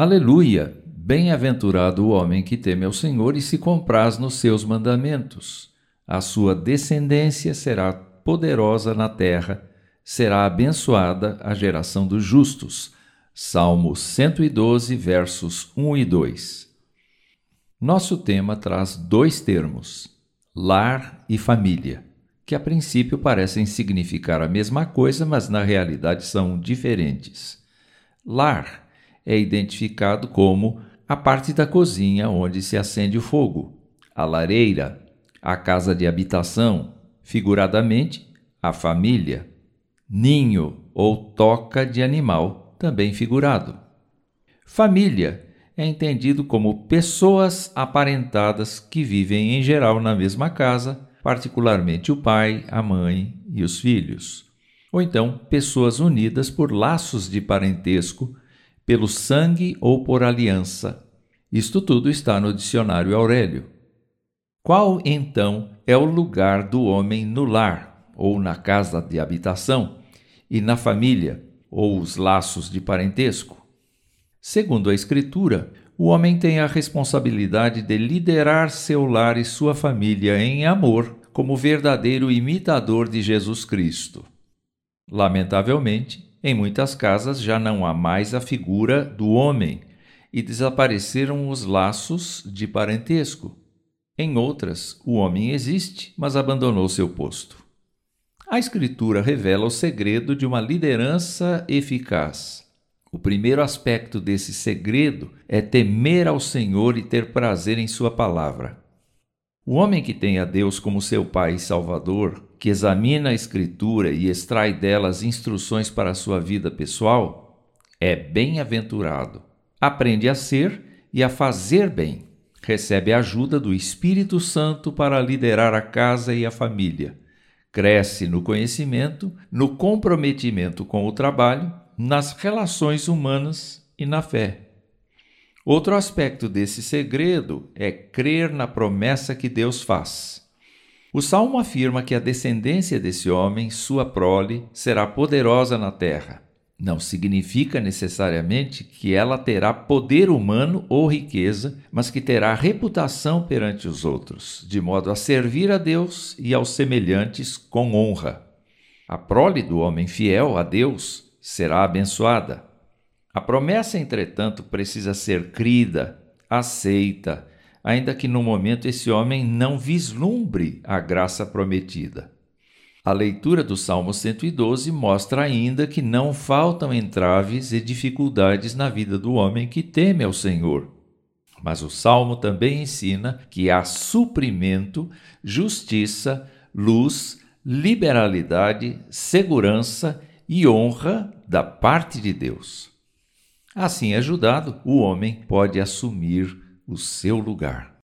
Aleluia! Bem-aventurado o homem que teme ao Senhor e se compraz nos seus mandamentos. A sua descendência será poderosa na terra, será abençoada a geração dos justos. Salmo 112, versos 1 e 2. Nosso tema traz dois termos, lar e família, que a princípio parecem significar a mesma coisa, mas na realidade são diferentes. Lar é identificado como a parte da cozinha onde se acende o fogo, a lareira, a casa de habitação, figuradamente, a família, ninho ou toca de animal, também figurado. Família é entendido como pessoas aparentadas que vivem em geral na mesma casa, particularmente o pai, a mãe e os filhos. Ou então, pessoas unidas por laços de parentesco pelo sangue ou por aliança. Isto tudo está no dicionário Aurélio. Qual, então, é o lugar do homem no lar, ou na casa de habitação, e na família, ou os laços de parentesco? Segundo a Escritura, o homem tem a responsabilidade de liderar seu lar e sua família em amor, como verdadeiro imitador de Jesus Cristo. Lamentavelmente, em muitas casas já não há mais a figura do homem e desapareceram os laços de parentesco. Em outras, o homem existe, mas abandonou seu posto. A Escritura revela o segredo de uma liderança eficaz. O primeiro aspecto desse segredo é temer ao Senhor e ter prazer em Sua palavra. O homem que tem a Deus como seu Pai e Salvador que examina a Escritura e extrai dela as instruções para a sua vida pessoal, é bem-aventurado. Aprende a ser e a fazer bem. Recebe a ajuda do Espírito Santo para liderar a casa e a família. Cresce no conhecimento, no comprometimento com o trabalho, nas relações humanas e na fé. Outro aspecto desse segredo é crer na promessa que Deus faz. O salmo afirma que a descendência desse homem, sua prole, será poderosa na terra. Não significa necessariamente que ela terá poder humano ou riqueza, mas que terá reputação perante os outros, de modo a servir a Deus e aos semelhantes com honra. A prole do homem fiel a Deus será abençoada. A promessa, entretanto, precisa ser crida, aceita ainda que no momento esse homem não vislumbre a graça prometida. A leitura do Salmo 112 mostra ainda que não faltam entraves e dificuldades na vida do homem que teme ao Senhor. Mas o Salmo também ensina que há suprimento, justiça, luz, liberalidade, segurança e honra da parte de Deus. Assim ajudado, o homem pode assumir o seu lugar.